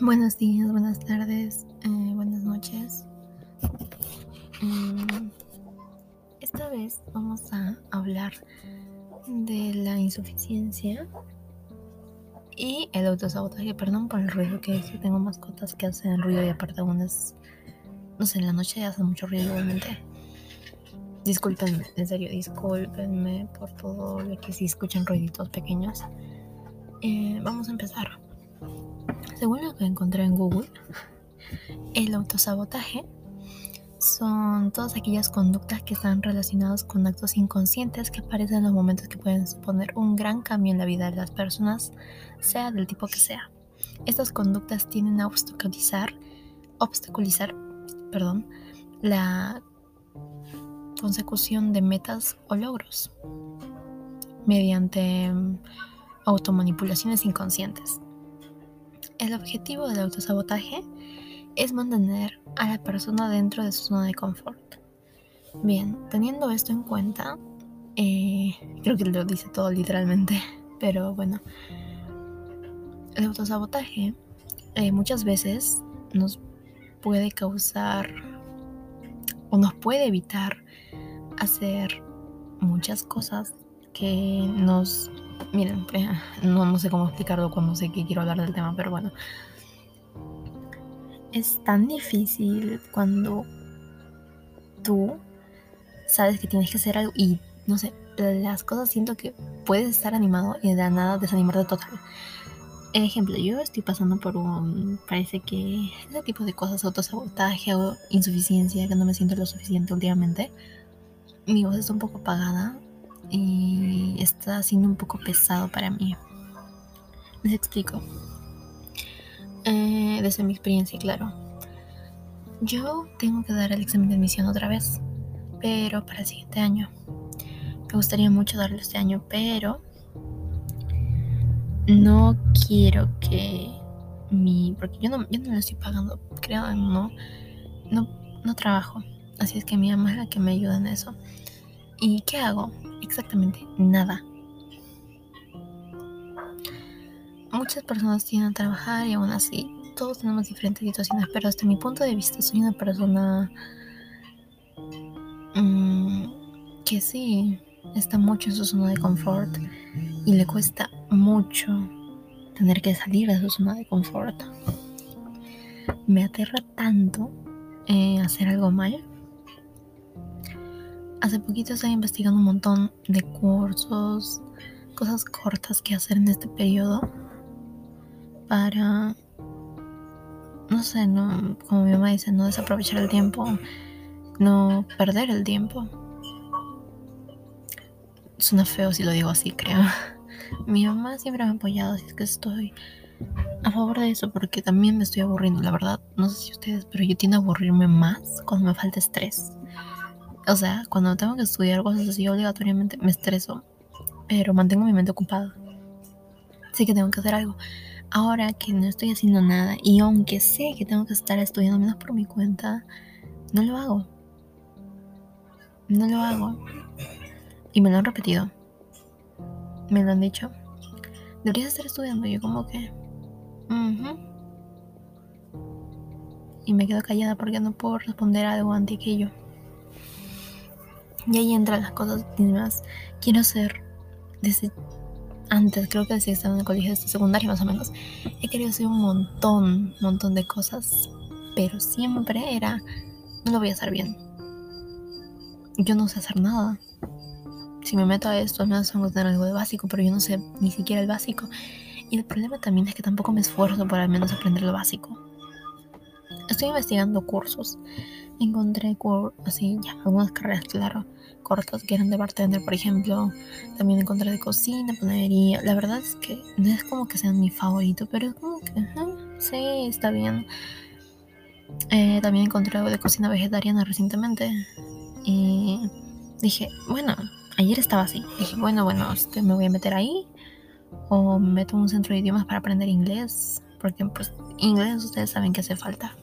Buenos días, buenas tardes, eh, buenas noches. Mm, esta vez vamos a hablar de la insuficiencia y el autosabotaje. Perdón por el ruido que es. tengo mascotas que hacen ruido y aparte algunas, no sé, en la noche hacen mucho ruido igualmente. Discúlpenme, en serio, discúlpenme por todo lo que si escuchan ruiditos pequeños. Eh, vamos a empezar. Según lo que encontré en Google, el autosabotaje son todas aquellas conductas que están relacionadas con actos inconscientes que aparecen en los momentos que pueden suponer un gran cambio en la vida de las personas, sea del tipo que sea. Estas conductas tienden a obstaculizar, obstaculizar, perdón, la consecución de metas o logros mediante automanipulaciones inconscientes. El objetivo del autosabotaje es mantener a la persona dentro de su zona de confort. Bien, teniendo esto en cuenta, eh, creo que lo dice todo literalmente, pero bueno, el autosabotaje eh, muchas veces nos puede causar o nos puede evitar hacer muchas cosas que nos miren, eh, no, no sé cómo explicarlo cuando sé que quiero hablar del tema, pero bueno. Es tan difícil cuando tú sabes que tienes que hacer algo y no sé, las cosas siento que puedes estar animado y de nada desanimarte total. Ejemplo, yo estoy pasando por un, parece que ese tipo de cosas, autosabotaje o insuficiencia, que no me siento lo suficiente últimamente. Mi voz está un poco apagada, y está siendo un poco pesado para mí. Les explico. Eh, desde mi experiencia, claro. Yo tengo que dar el examen de admisión otra vez, pero para el siguiente año. Me gustaría mucho darlo este año, pero no quiero que mi. Porque yo no, yo no lo estoy pagando, creo, no, no, no trabajo. Así es que mi mamá es la que me ayuda en eso. ¿Y qué hago? Exactamente nada. Muchas personas tienen a trabajar y aún así todos tenemos diferentes situaciones, pero desde mi punto de vista soy una persona mmm, que sí está mucho en su zona de confort y le cuesta mucho tener que salir de su zona de confort. Me aterra tanto eh, hacer algo mal Hace poquito estaba investigando un montón de cursos, cosas cortas que hacer en este periodo para, no sé, no, como mi mamá dice, no desaprovechar el tiempo, no perder el tiempo. Suena feo si lo digo así, creo. Mi mamá siempre me ha apoyado, así es que estoy a favor de eso porque también me estoy aburriendo, la verdad. No sé si ustedes, pero yo tiendo a aburrirme más cuando me falta estrés. O sea, cuando tengo que estudiar cosas así obligatoriamente me estreso, pero mantengo mi mente ocupada. Sé que tengo que hacer algo. Ahora que no estoy haciendo nada y aunque sé que tengo que estar estudiando menos por mi cuenta, no lo hago. No lo hago. Y me lo han repetido. Me lo han dicho. Deberías estar estudiando. Yo como que... Y me quedo callada porque no puedo responder algo ante aquello. Y ahí entran las cosas más. Quiero ser desde antes, creo que desde que estaba en el colegio de secundaria más o menos, he querido hacer un montón, montón de cosas, pero siempre era, no lo voy a hacer bien. Yo no sé hacer nada. Si me meto a esto, al menos tengo que tener algo de básico, pero yo no sé ni siquiera el básico. Y el problema también es que tampoco me esfuerzo por al menos aprender lo básico. Estoy investigando cursos. Encontré así, ya, algunas carreras, claro cortas que eran de bartender, por ejemplo. También encontré de cocina, panadería. La verdad es que no es como que sean mi favorito, pero como que, sí, está bien. Eh, también encontré algo de cocina vegetariana recientemente. Y dije, bueno, ayer estaba así. Dije, bueno, bueno, este, me voy a meter ahí. O me meto en un centro de idiomas para aprender inglés. Porque pues inglés ustedes saben que hace falta.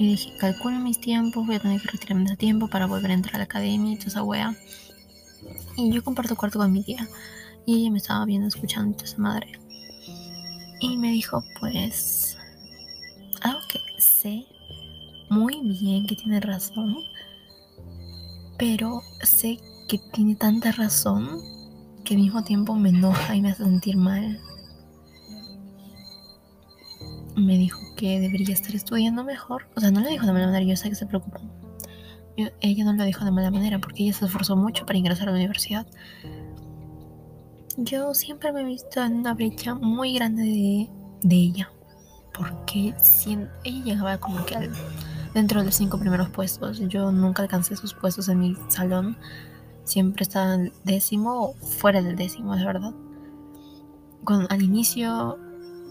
Y dije, calculo mis tiempos, voy a tener que retirarme de tiempo para volver a entrar a la academia y toda esa wea. Y yo comparto cuarto con mi tía. Y ella me estaba viendo, escuchando toda esa madre. Y me dijo, pues, algo que sé muy bien que tiene razón, pero sé que tiene tanta razón que al mismo tiempo me enoja y me hace sentir mal. Me dijo que debería estar estudiando mejor. O sea, no lo dijo de mala manera, yo sé que se preocupó. ella no lo dijo de mala manera porque ella se esforzó mucho para ingresar a la universidad. Yo siempre me he visto en una brecha muy grande de, de ella. Porque si, ella llegaba como que dentro de los cinco primeros puestos. Yo nunca alcancé esos puestos en mi salón. Siempre estaba en el décimo o fuera del décimo, de verdad. Cuando, al inicio,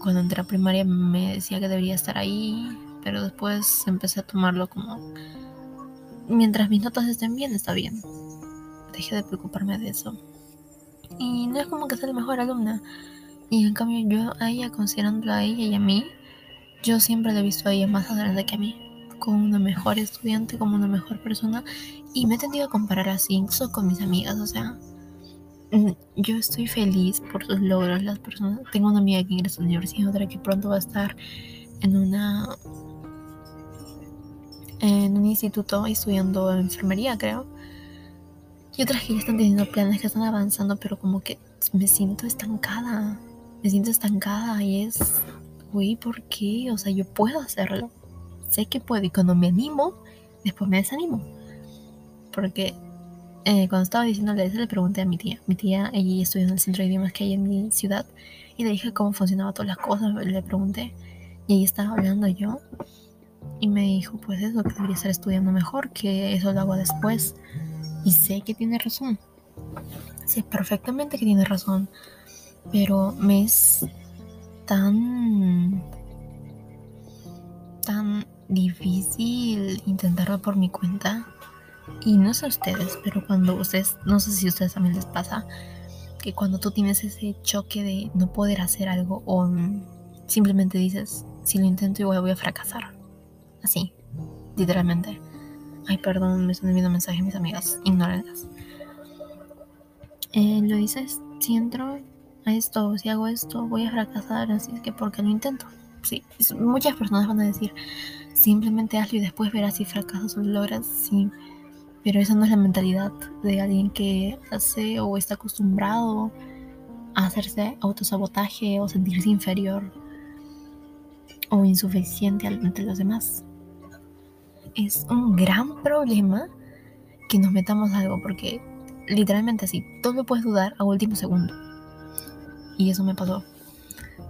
cuando entré a primaria, me decía que debería estar ahí. Pero después empecé a tomarlo como... Mientras mis notas estén bien, está bien. Dejé de preocuparme de eso. Y no es como que sea la mejor alumna. Y en cambio yo a ella, considerándola a ella y a mí, yo siempre la he visto a ella más adelante que a mí. Como una mejor estudiante, como una mejor persona. Y me he tendido a comparar así, incluso con mis amigas. O sea, yo estoy feliz por sus logros. Las personas. Tengo una amiga que ingresa a la universidad, otra que pronto va a estar en una. en un instituto estudiando enfermería, creo y otras que ya están teniendo planes, que están avanzando, pero como que me siento estancada. Me siento estancada y es, güey, ¿por qué? O sea, yo puedo hacerlo. Sé que puedo y cuando me animo, después me desanimo. Porque eh, cuando estaba diciéndole eso, le pregunté a mi tía. Mi tía, ella estudió en el centro de idiomas que hay en mi ciudad. Y le dije cómo funcionaban todas las cosas. Le pregunté. Y ella estaba hablando yo. Y me dijo, pues eso, que debería estar estudiando mejor, que eso lo hago después. Y sé que tiene razón. Sé perfectamente que tiene razón. Pero me es tan... tan difícil intentarlo por mi cuenta. Y no sé ustedes, pero cuando ustedes, no sé si a ustedes también les pasa, que cuando tú tienes ese choque de no poder hacer algo o simplemente dices, si lo intento igual voy a fracasar. Así, literalmente. Ay, perdón, me están enviando mensajes mis amigas. Ignórenlas. Eh, lo dices, si entro a esto, si hago esto, voy a fracasar, así es que porque lo intento. Sí, muchas personas van a decir, simplemente hazlo y después verás si fracasas o lo logras. Sí, pero esa no es la mentalidad de alguien que hace o está acostumbrado a hacerse autosabotaje o sentirse inferior o insuficiente ante los demás es un gran problema que nos metamos algo, porque literalmente así, todo lo puedes dudar a último segundo. Y eso me pasó.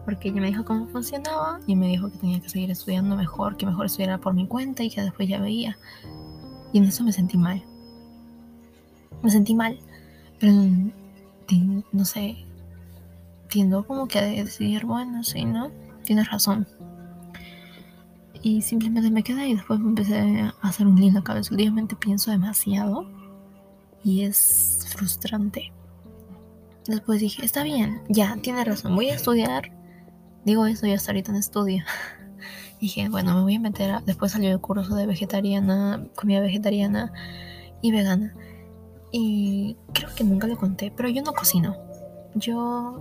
Porque ella me dijo cómo funcionaba y me dijo que tenía que seguir estudiando mejor, que mejor estudiara por mi cuenta y que después ya veía. Y en eso me sentí mal. Me sentí mal. Pero no sé. Tiendo como que a decidir, bueno, sí, ¿no? Tienes razón. Y simplemente me quedé y después me empecé a hacer un lío en cabeza. Últimamente pienso demasiado y es frustrante. Después dije, está bien, ya, tiene razón, voy a estudiar. Digo eso y hasta ahorita en estudio. dije, bueno, me voy a meter a... Después salió el curso de vegetariana, comida vegetariana y vegana. Y creo que nunca lo conté, pero yo no cocino. Yo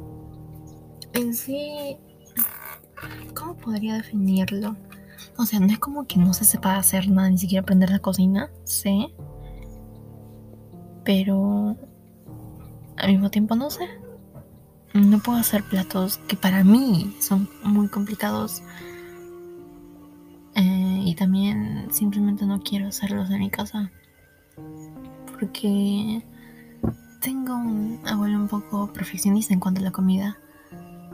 en sí... ¿Cómo podría definirlo? O sea, no es como que no se sepa hacer nada, ni siquiera aprender la cocina, sé. Pero al mismo tiempo no sé. No puedo hacer platos que para mí son muy complicados. Eh, y también simplemente no quiero hacerlos en mi casa. Porque tengo un abuelo un poco perfeccionista en cuanto a la comida.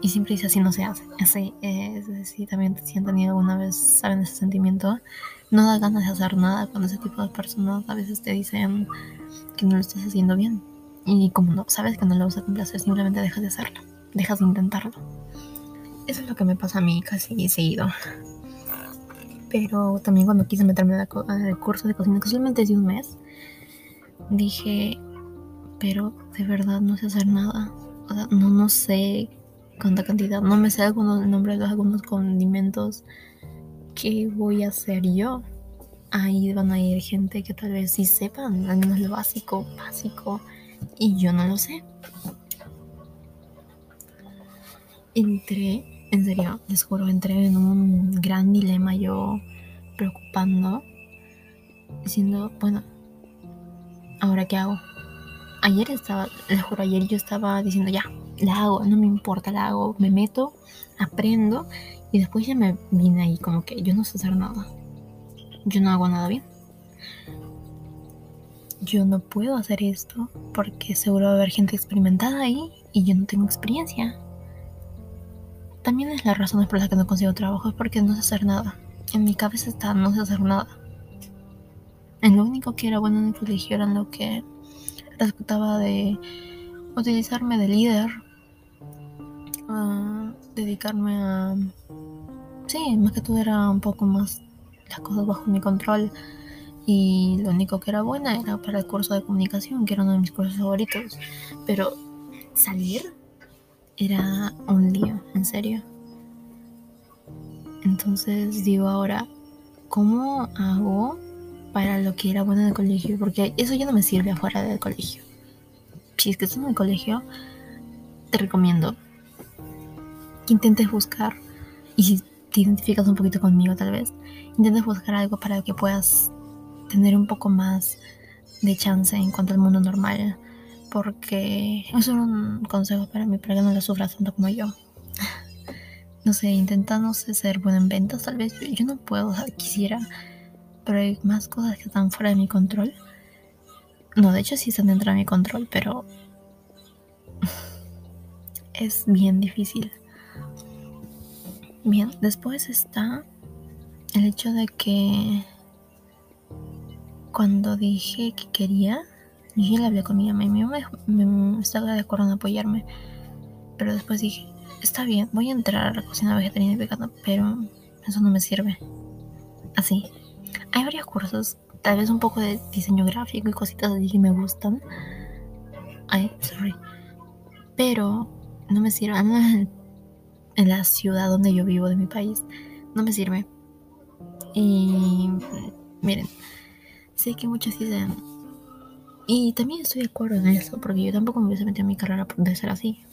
Y siempre dice así no se hace. Así, es decir, también si han tenido alguna vez, saben ese sentimiento. No da ganas de hacer nada cuando ese tipo de personas a veces te dicen que no lo estás haciendo bien. Y como no sabes que no lo vas a complacer, simplemente dejas de hacerlo. Dejas de intentarlo. Eso es lo que me pasa a mí casi seguido. Pero también cuando quise meterme al curso de cocina, que solamente es de un mes, dije, pero de verdad no sé hacer nada. O sea, no, no sé cuánta cantidad. No me sé algunos nombres de algunos condimentos que voy a hacer yo. Ahí van a ir gente que tal vez sí sepan, al menos lo básico, básico, y yo no lo sé. Entré En serio, les juro, entré en un gran dilema yo preocupando, diciendo, bueno, ¿ahora qué hago? Ayer estaba, les juro, ayer yo estaba diciendo, ya, la hago, no me importa, la hago, me meto, aprendo y después ya me vine ahí como que yo no sé hacer nada. Yo no hago nada bien. Yo no puedo hacer esto porque seguro va a haber gente experimentada ahí y yo no tengo experiencia. También es la razón por la que no consigo trabajo, es porque no sé hacer nada. En mi cabeza está no sé hacer nada. En lo único que era bueno en el colegio era lo que respetaba de utilizarme de líder dedicarme a... Sí, más que todo era un poco más las cosas bajo mi control. Y lo único que era buena era para el curso de comunicación, que era uno de mis cursos favoritos. Pero salir era un lío, en serio. Entonces digo ahora, ¿cómo hago para lo que era bueno en el colegio? Porque eso ya no me sirve afuera del colegio. Si es que estás en el colegio, te recomiendo que intentes buscar, y si te identificas un poquito conmigo tal vez, intentes buscar algo para que puedas tener un poco más de chance en cuanto al mundo normal. Porque es un consejo para mí, para que no lo sufras tanto como yo. No sé, intenta, no sé, ser bueno en ventas, tal vez. Yo no puedo, quisiera, pero hay más cosas que están fuera de mi control. No, de hecho sí están dentro de mi control, pero es bien difícil. Bien, después está el hecho de que cuando dije que quería, yo le hablé con mi mamá y mi mamá me, estaba de acuerdo en apoyarme. Pero después dije, está bien, voy a entrar a la cocina vegetariana y vegana, pero eso no me sirve. Así. Hay varios cursos, tal vez un poco de diseño gráfico y cositas así que me gustan. Ay, sorry. Pero no me sirve en la ciudad donde yo vivo de mi país no me sirve. Y miren, sé que muchos dicen, y también estoy de acuerdo en eso, porque yo tampoco me hubiese metido en mi carrera de ser así.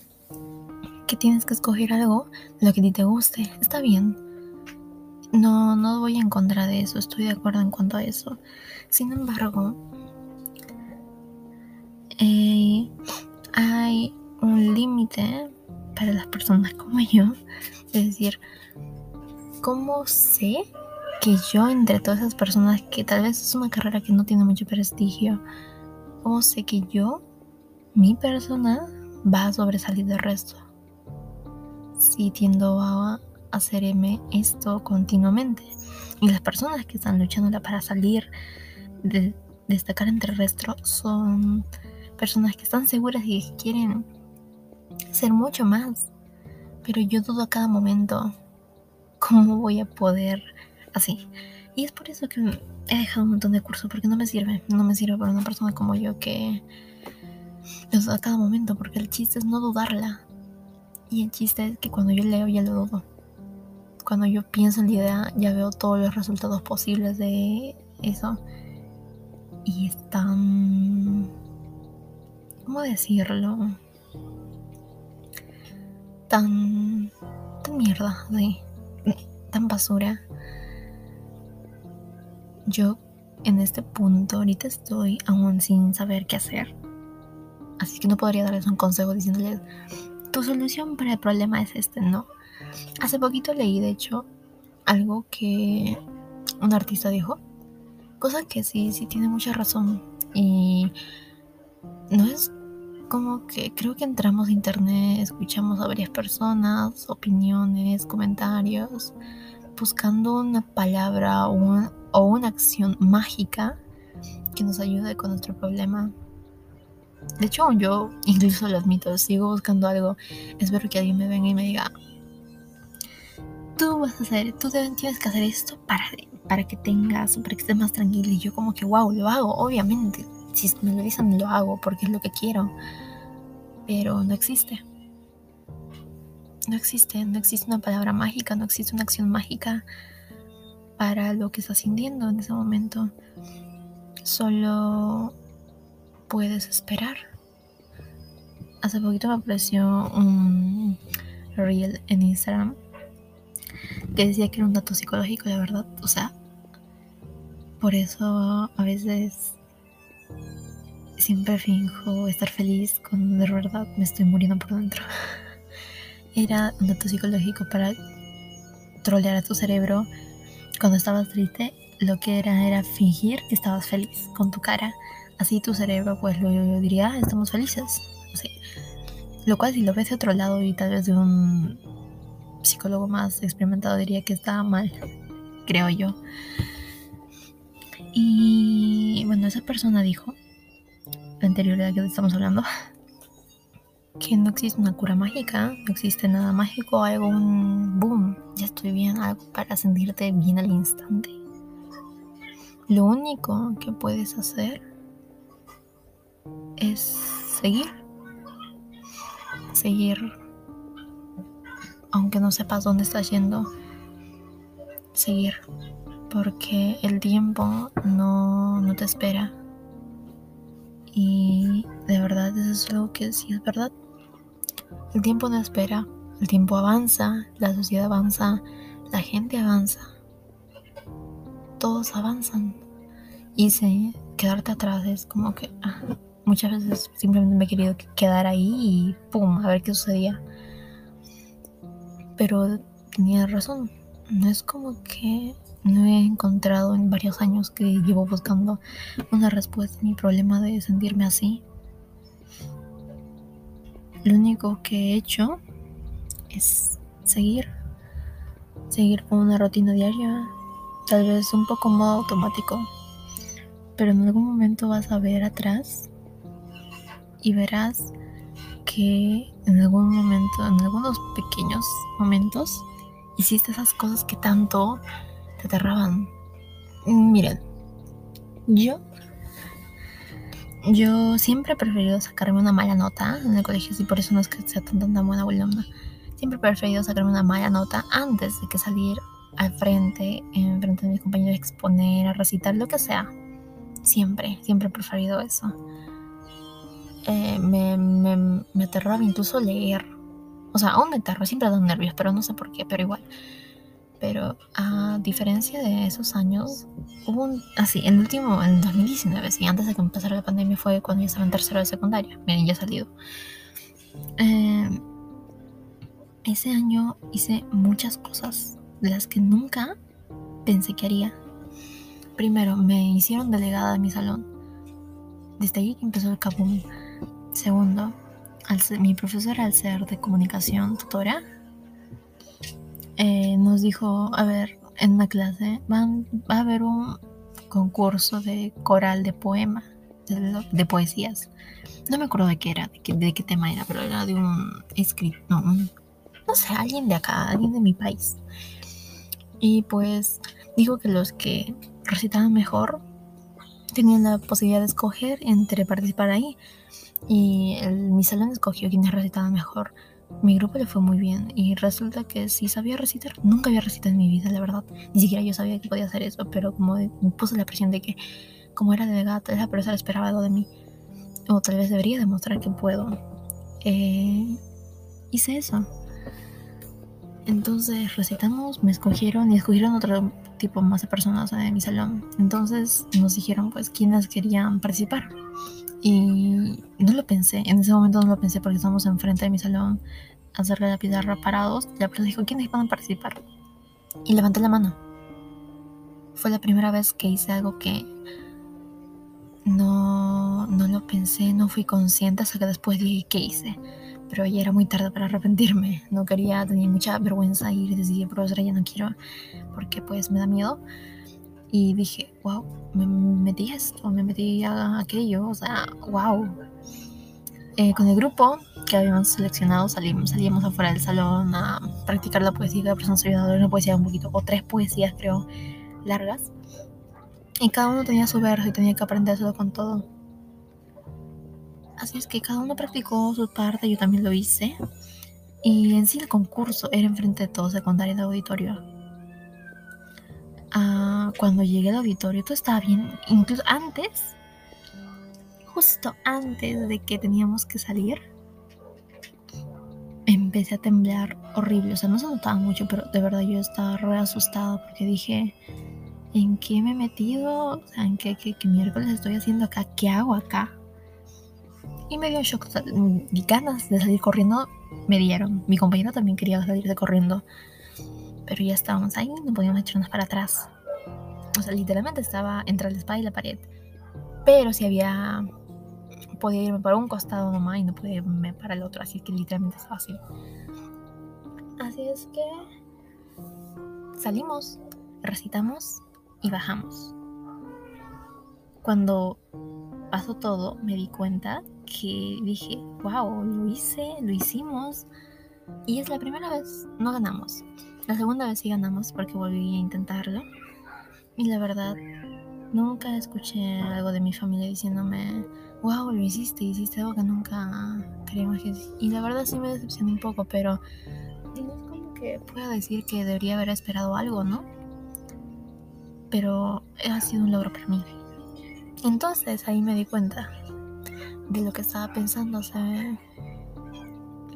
Que tienes que escoger algo, lo que a ti te guste, está bien. No, no voy en contra de eso, estoy de acuerdo en cuanto a eso. Sin embargo, eh, hay un límite para las personas como yo. Es decir, ¿cómo sé que yo entre todas esas personas que tal vez es una carrera que no tiene mucho prestigio, cómo sé que yo, mi persona, va a sobresalir del resto? Si tiendo a hacerme esto continuamente. Y las personas que están luchando para salir, de destacar entre el resto, son personas que están seguras y que quieren ser mucho más. Pero yo dudo a cada momento cómo voy a poder así. Y es por eso que he dejado un montón de cursos, porque no me sirve. No me sirve para una persona como yo que lo duda a cada momento, porque el chiste es no dudarla. Y el chiste es que cuando yo leo ya lo dudo. Cuando yo pienso en la idea ya veo todos los resultados posibles de eso. Y es tan... ¿Cómo decirlo? tan, tan mierda, de, tan basura. Yo en este punto ahorita estoy aún sin saber qué hacer. Así que no podría darles un consejo diciéndoles, tu solución para el problema es este, no. Hace poquito leí, de hecho, algo que un artista dijo, cosa que sí, sí tiene mucha razón. Y no es como que creo que entramos a internet, escuchamos a varias personas, opiniones, comentarios, buscando una palabra o una, o una acción mágica que nos ayude con nuestro problema. De hecho, yo incluso lo admito, sigo buscando algo. Espero que alguien me venga y me diga, tú vas a hacer, tú tienes que hacer esto para, para que tengas, para que estés más tranquilo. Y yo como que, wow, lo hago, obviamente si me lo dicen, lo hago porque es lo que quiero. Pero no existe. No existe, no existe una palabra mágica, no existe una acción mágica para lo que estás sintiendo en ese momento. Solo puedes esperar. Hace poquito me apareció un reel en Instagram que decía que era un dato psicológico, la verdad. O sea, por eso a veces siempre finjo estar feliz cuando de verdad me estoy muriendo por dentro. Era un dato psicológico para trolear a tu cerebro cuando estabas triste. Lo que era era fingir que estabas feliz con tu cara. Así tu cerebro pues lo, diría, ah, estamos felices. Lo cual si lo ves de otro lado y tal vez de un psicólogo más experimentado diría que está mal, creo yo. Y bueno, esa persona dijo, la anterioridad que estamos hablando, que no existe una cura mágica, no existe nada mágico, algo, un boom, ya estoy bien, algo para sentirte bien al instante. Lo único que puedes hacer es seguir, seguir, aunque no sepas dónde estás yendo, seguir, porque el tiempo no, no te espera y de verdad eso es algo que sí es verdad. El tiempo no espera, el tiempo avanza, la sociedad avanza, la gente avanza. Todos avanzan. Y se, quedarte atrás es como que ah, muchas veces simplemente me he querido quedar ahí y pum, a ver qué sucedía. Pero tenía razón. No es como que no he encontrado en varios años que llevo buscando una respuesta a mi problema de sentirme así. Lo único que he hecho es seguir, seguir con una rutina diaria, tal vez un poco modo automático, pero en algún momento vas a ver atrás y verás que en algún momento, en algunos pequeños momentos, hiciste esas cosas que tanto te aterraban. Miren, yo. Yo siempre he preferido sacarme una mala nota en el colegio, y por eso no es que sea tan, tan, buena alumna. Siempre he preferido sacarme una mala nota antes de que salir al frente, en frente de mis compañeros, exponer, a recitar, lo que sea. Siempre, siempre he preferido eso. Eh, me, me, me aterraba incluso leer. O sea, aún me aterro, siempre da nervios, pero no sé por qué, pero igual pero a diferencia de esos años, hubo un, así, el último, en 2019, sí, antes de que empezara la pandemia fue cuando yo estaba en tercero de secundaria, miren, ya he salido. Eh, ese año hice muchas cosas de las que nunca pensé que haría. Primero, me hicieron delegada de mi salón. Desde ahí empezó el kabum. Segundo, al mi profesora al ser de comunicación tutora, eh, nos dijo, a ver, en una clase va a haber un concurso de coral de poema, de, poesías. No me acuerdo de qué era, de qué, tema era, pero era de un escrito, no, no sé, alguien de acá, alguien de mi país. Y pues dijo que los que recitaban mejor tenían la posibilidad de escoger entre participar ahí. Y mi salón escogió quienes recitaban mejor mi grupo le fue muy bien y resulta que sí sabía recitar. Nunca había recitado en mi vida, la verdad. Ni siquiera yo sabía que podía hacer eso, pero como me puse la presión de que como era delegada, tal vez la profesora esperaba algo de mí. O tal vez debería demostrar que puedo. Eh, hice eso. Entonces recitamos, me escogieron y escogieron otro tipo más de personas de mi salón. Entonces nos dijeron pues quiénes querían participar. Y no lo pensé, en ese momento no lo pensé porque estábamos enfrente de mi salón, hacerle la pizarra parados. La persona dijo, ¿quiénes van a participar? Y levanté la mano. Fue la primera vez que hice algo que no, no lo pensé, no fui consciente hasta que después dije qué hice. Pero ya era muy tarde para arrepentirme. No quería, tenía mucha vergüenza ir y decir, profesora, ya no quiero, porque pues me da miedo y dije, wow, me metí esto, me metí a aquello, o sea, wow. Eh, con el grupo que habíamos seleccionado salimos, salíamos afuera del salón a practicar la poesía de personas ayudadoras, una poesía un poquito, o tres poesías creo, largas. Y cada uno tenía su verso y tenía que aprendérselo con todo. Así es que cada uno practicó su parte, yo también lo hice. Y en sí el concurso era enfrente de todo secundaria de auditorio cuando llegué al auditorio todo estaba bien. Incluso antes, justo antes de que teníamos que salir, empecé a temblar horrible. O sea, no se notaba mucho, pero de verdad yo estaba re asustada porque dije, ¿en qué me he metido? O sea, ¿en qué, qué, qué miércoles estoy haciendo acá? ¿Qué hago acá? Y me dio shock. O sea, ganas de salir corriendo me dieron. Mi compañero también quería salirse corriendo. Pero ya estábamos ahí, no podíamos echarnos para atrás. O sea, literalmente estaba entre la espada y la pared. Pero si había podía irme para un costado nomás y no podía irme para el otro, así que literalmente estaba así. Así es que salimos, recitamos y bajamos. Cuando pasó todo, me di cuenta que dije, wow, lo hice, lo hicimos. Y es la primera vez, no ganamos. La segunda vez sí ganamos porque volví a intentarlo. Y la verdad, nunca escuché algo de mi familia diciéndome, wow, lo hiciste, hiciste algo que nunca creíamos que Y la verdad sí me decepcionó un poco, pero no es como que pueda decir que debería haber esperado algo, ¿no? Pero ha sido un logro para mí. Entonces ahí me di cuenta de lo que estaba pensando hace,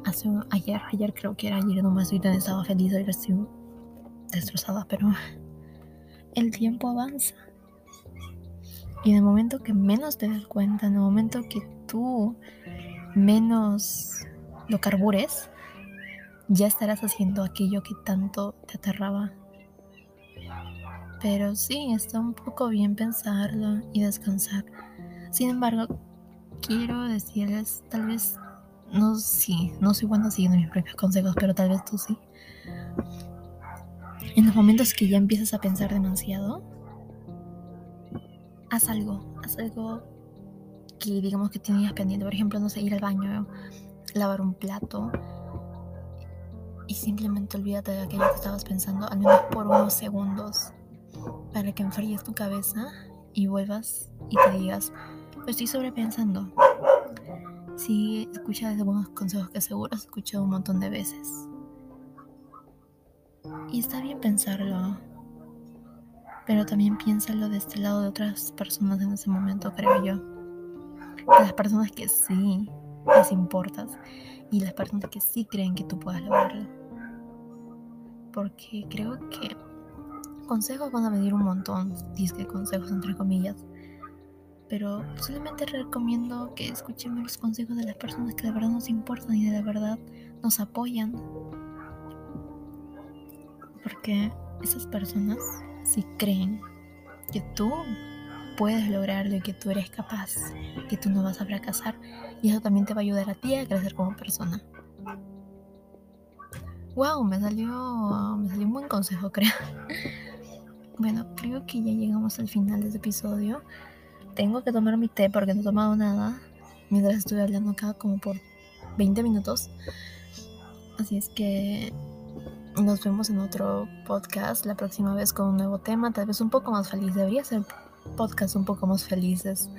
hace ayer, ayer creo que era ayer, no estoy tan estaba feliz, hoy estoy destrozada, pero el tiempo avanza y en el momento que menos te das cuenta, en el momento que tú menos lo carbures, ya estarás haciendo aquello que tanto te aterraba. Pero sí, está un poco bien pensarlo y descansar. Sin embargo, quiero decirles, tal vez, no, sí, no soy buena siguiendo mis propios consejos, pero tal vez tú sí. En los momentos que ya empiezas a pensar demasiado, haz algo, haz algo que digamos que tenías pendiente. Por ejemplo, no sé, ir al baño, lavar un plato. Y simplemente olvídate de aquello que estabas pensando, al menos por unos segundos, para que enfríes tu cabeza y vuelvas y te digas, estoy sobrepensando. Sí, escucha algunos consejos que seguro has escuchado un montón de veces. Y está bien pensarlo pero también piénsalo de este lado de otras personas en ese momento, creo yo. De las personas que sí les importas y las personas que sí creen que tú puedas lograrlo. Porque creo que consejos van a venir un montón, dice consejos entre comillas. Pero solamente recomiendo que escuchemos los consejos de las personas que de verdad nos importan y de verdad nos apoyan. Porque esas personas si creen que tú puedes lograrlo y que tú eres capaz, que tú no vas a fracasar. Y eso también te va a ayudar a ti a crecer como persona. Wow, me salió, me salió un buen consejo, creo. Bueno, creo que ya llegamos al final de este episodio. Tengo que tomar mi té porque no he tomado nada. Mientras estuve hablando acá como por 20 minutos. Así es que nos vemos en otro podcast la próxima vez con un nuevo tema, tal vez un poco más feliz. Debería ser podcast un poco más felices.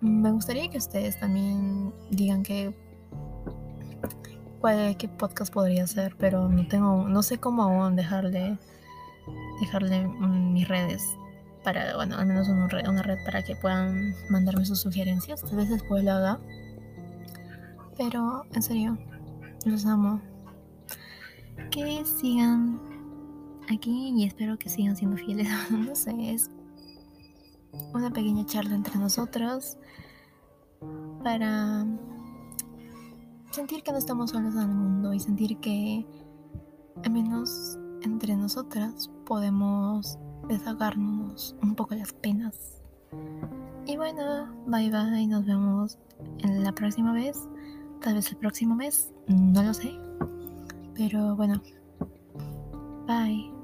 Me gustaría que ustedes también digan que cuál, qué podcast podría ser, pero no tengo, no sé cómo aún dejarle dejarle mis redes para, bueno, al menos una red, para que puedan mandarme sus sugerencias. Tal vez después lo haga. Pero en serio, los amo que sigan aquí y espero que sigan siendo fieles. no sé, es una pequeña charla entre nosotros para sentir que no estamos solos en el mundo y sentir que al menos entre nosotras podemos desahogarnos un poco las penas. Y bueno, bye bye, nos vemos en la próxima vez, tal vez el próximo mes, no lo sé. Pero bueno, bye.